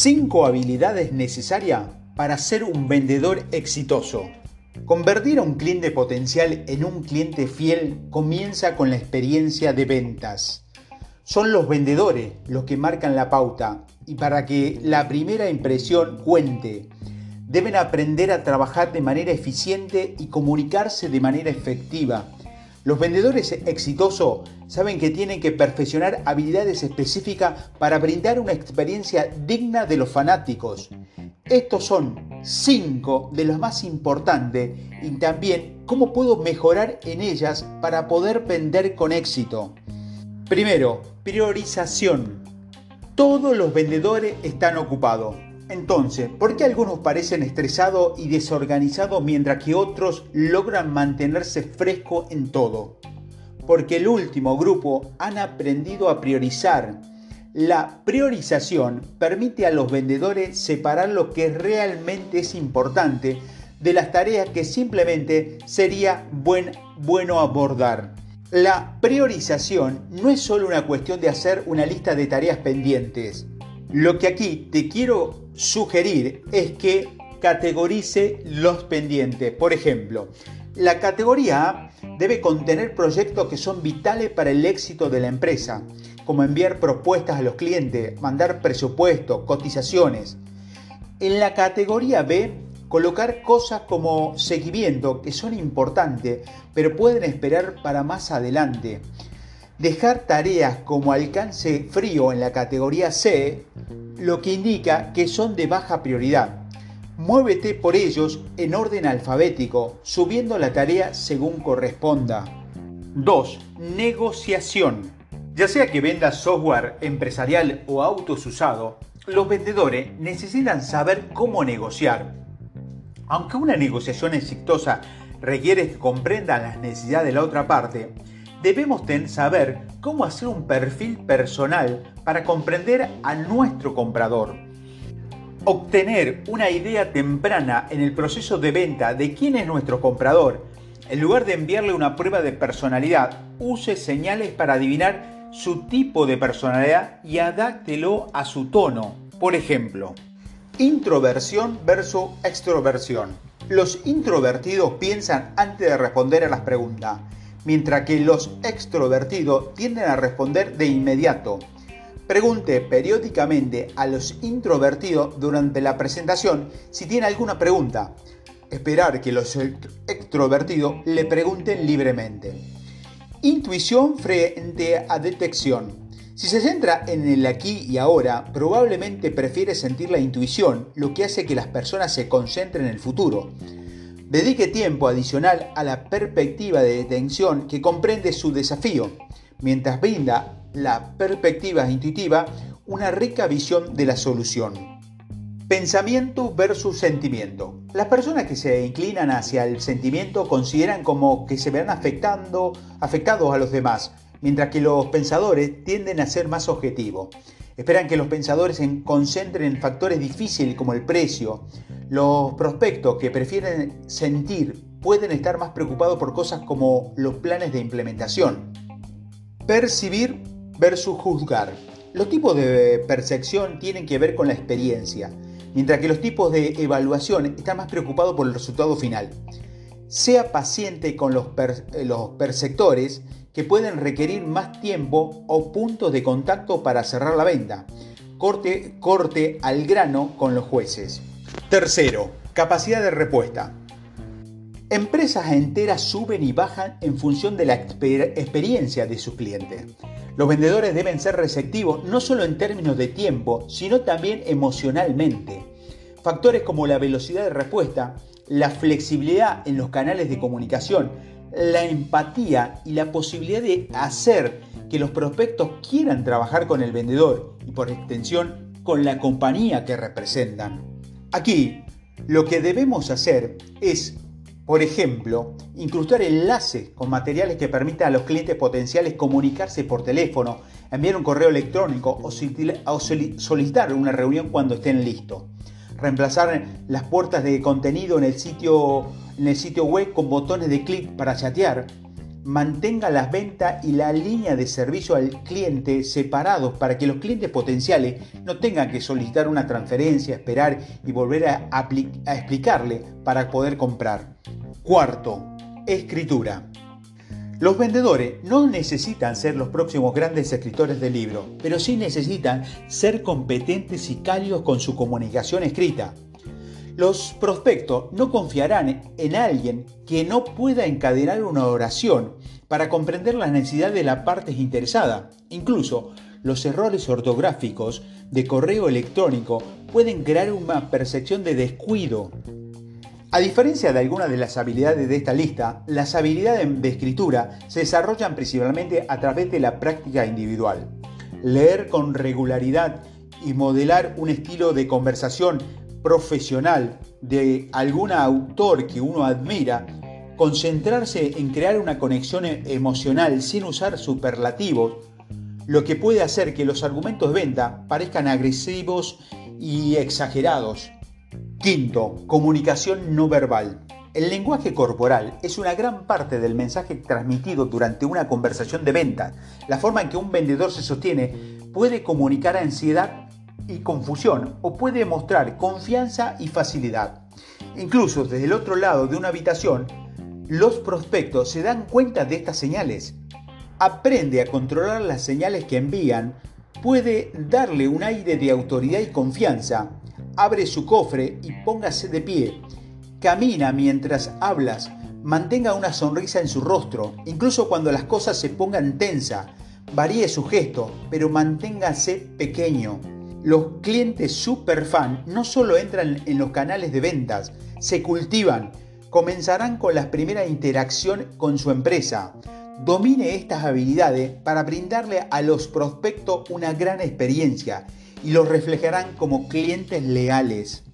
5 habilidades necesarias para ser un vendedor exitoso. Convertir a un cliente potencial en un cliente fiel comienza con la experiencia de ventas. Son los vendedores los que marcan la pauta y para que la primera impresión cuente, deben aprender a trabajar de manera eficiente y comunicarse de manera efectiva los vendedores exitosos saben que tienen que perfeccionar habilidades específicas para brindar una experiencia digna de los fanáticos. Estos son cinco de los más importantes y también cómo puedo mejorar en ellas para poder vender con éxito. Primero, priorización. Todos los vendedores están ocupados. Entonces, ¿por qué algunos parecen estresados y desorganizados mientras que otros logran mantenerse frescos en todo? Porque el último grupo han aprendido a priorizar. La priorización permite a los vendedores separar lo que realmente es importante de las tareas que simplemente sería buen, bueno abordar. La priorización no es solo una cuestión de hacer una lista de tareas pendientes. Lo que aquí te quiero sugerir es que categorice los pendientes. Por ejemplo, la categoría A debe contener proyectos que son vitales para el éxito de la empresa, como enviar propuestas a los clientes, mandar presupuestos, cotizaciones. En la categoría B, colocar cosas como seguimiento, que son importantes, pero pueden esperar para más adelante. Dejar tareas como alcance frío en la categoría C, lo que indica que son de baja prioridad. Muévete por ellos en orden alfabético, subiendo la tarea según corresponda. 2. Negociación. Ya sea que vendas software empresarial o autos usados, los vendedores necesitan saber cómo negociar. Aunque una negociación exitosa requiere que comprendan las necesidades de la otra parte, debemos saber cómo hacer un perfil personal para comprender a nuestro comprador. Obtener una idea temprana en el proceso de venta de quién es nuestro comprador. En lugar de enviarle una prueba de personalidad, use señales para adivinar su tipo de personalidad y adáctelo a su tono. Por ejemplo, introversión versus extroversión. Los introvertidos piensan antes de responder a las preguntas mientras que los extrovertidos tienden a responder de inmediato. Pregunte periódicamente a los introvertidos durante la presentación si tiene alguna pregunta. Esperar que los extrovertidos le pregunten libremente. Intuición frente a detección. Si se centra en el aquí y ahora, probablemente prefiere sentir la intuición, lo que hace que las personas se concentren en el futuro. Dedique tiempo adicional a la perspectiva de detención que comprende su desafío, mientras brinda la perspectiva intuitiva una rica visión de la solución. Pensamiento versus sentimiento. Las personas que se inclinan hacia el sentimiento consideran como que se verán afectando, afectados a los demás, mientras que los pensadores tienden a ser más objetivos. Esperan que los pensadores se concentren en factores difíciles como el precio, los prospectos que prefieren sentir pueden estar más preocupados por cosas como los planes de implementación. Percibir versus juzgar. Los tipos de percepción tienen que ver con la experiencia, mientras que los tipos de evaluación están más preocupados por el resultado final. Sea paciente con los, perceptores que pueden requerir más tiempo o puntos de contacto para cerrar la venta. Corte, corte al grano con los jueces. Tercero, capacidad de respuesta. Empresas enteras suben y bajan en función de la experiencia de sus clientes. Los vendedores deben ser receptivos no solo en términos de tiempo, sino también emocionalmente. Factores como la velocidad de respuesta, la flexibilidad en los canales de comunicación, la empatía y la posibilidad de hacer que los prospectos quieran trabajar con el vendedor y por extensión con la compañía que representan. Aquí lo que debemos hacer es, por ejemplo, incrustar enlaces con materiales que permitan a los clientes potenciales comunicarse por teléfono, enviar un correo electrónico o solicitar una reunión cuando estén listos. Reemplazar las puertas de contenido en el sitio, en el sitio web con botones de clic para chatear. Mantenga las ventas y la línea de servicio al cliente separados para que los clientes potenciales no tengan que solicitar una transferencia, esperar y volver a, a explicarle para poder comprar. Cuarto, escritura. Los vendedores no necesitan ser los próximos grandes escritores de libros, pero sí necesitan ser competentes y cálidos con su comunicación escrita. Los prospectos no confiarán en alguien que no pueda encadenar una oración para comprender las necesidades de la parte interesada. Incluso los errores ortográficos de correo electrónico pueden crear una percepción de descuido a diferencia de algunas de las habilidades de esta lista, las habilidades de escritura se desarrollan principalmente a través de la práctica individual. Leer con regularidad y modelar un estilo de conversación profesional de algún autor que uno admira, concentrarse en crear una conexión emocional sin usar superlativos, lo que puede hacer que los argumentos de venta parezcan agresivos y exagerados Quinto, comunicación no verbal. El lenguaje corporal es una gran parte del mensaje transmitido durante una conversación de venta. La forma en que un vendedor se sostiene puede comunicar ansiedad y confusión o puede mostrar confianza y facilidad. Incluso desde el otro lado de una habitación, los prospectos se dan cuenta de estas señales. Aprende a controlar las señales que envían, puede darle un aire de autoridad y confianza abre su cofre y póngase de pie. Camina mientras hablas, mantenga una sonrisa en su rostro, incluso cuando las cosas se pongan tensa. Varíe su gesto, pero manténgase pequeño. Los clientes super fan no solo entran en los canales de ventas, se cultivan. Comenzarán con la primera interacción con su empresa. Domine estas habilidades para brindarle a los prospectos una gran experiencia y los reflejarán como clientes leales.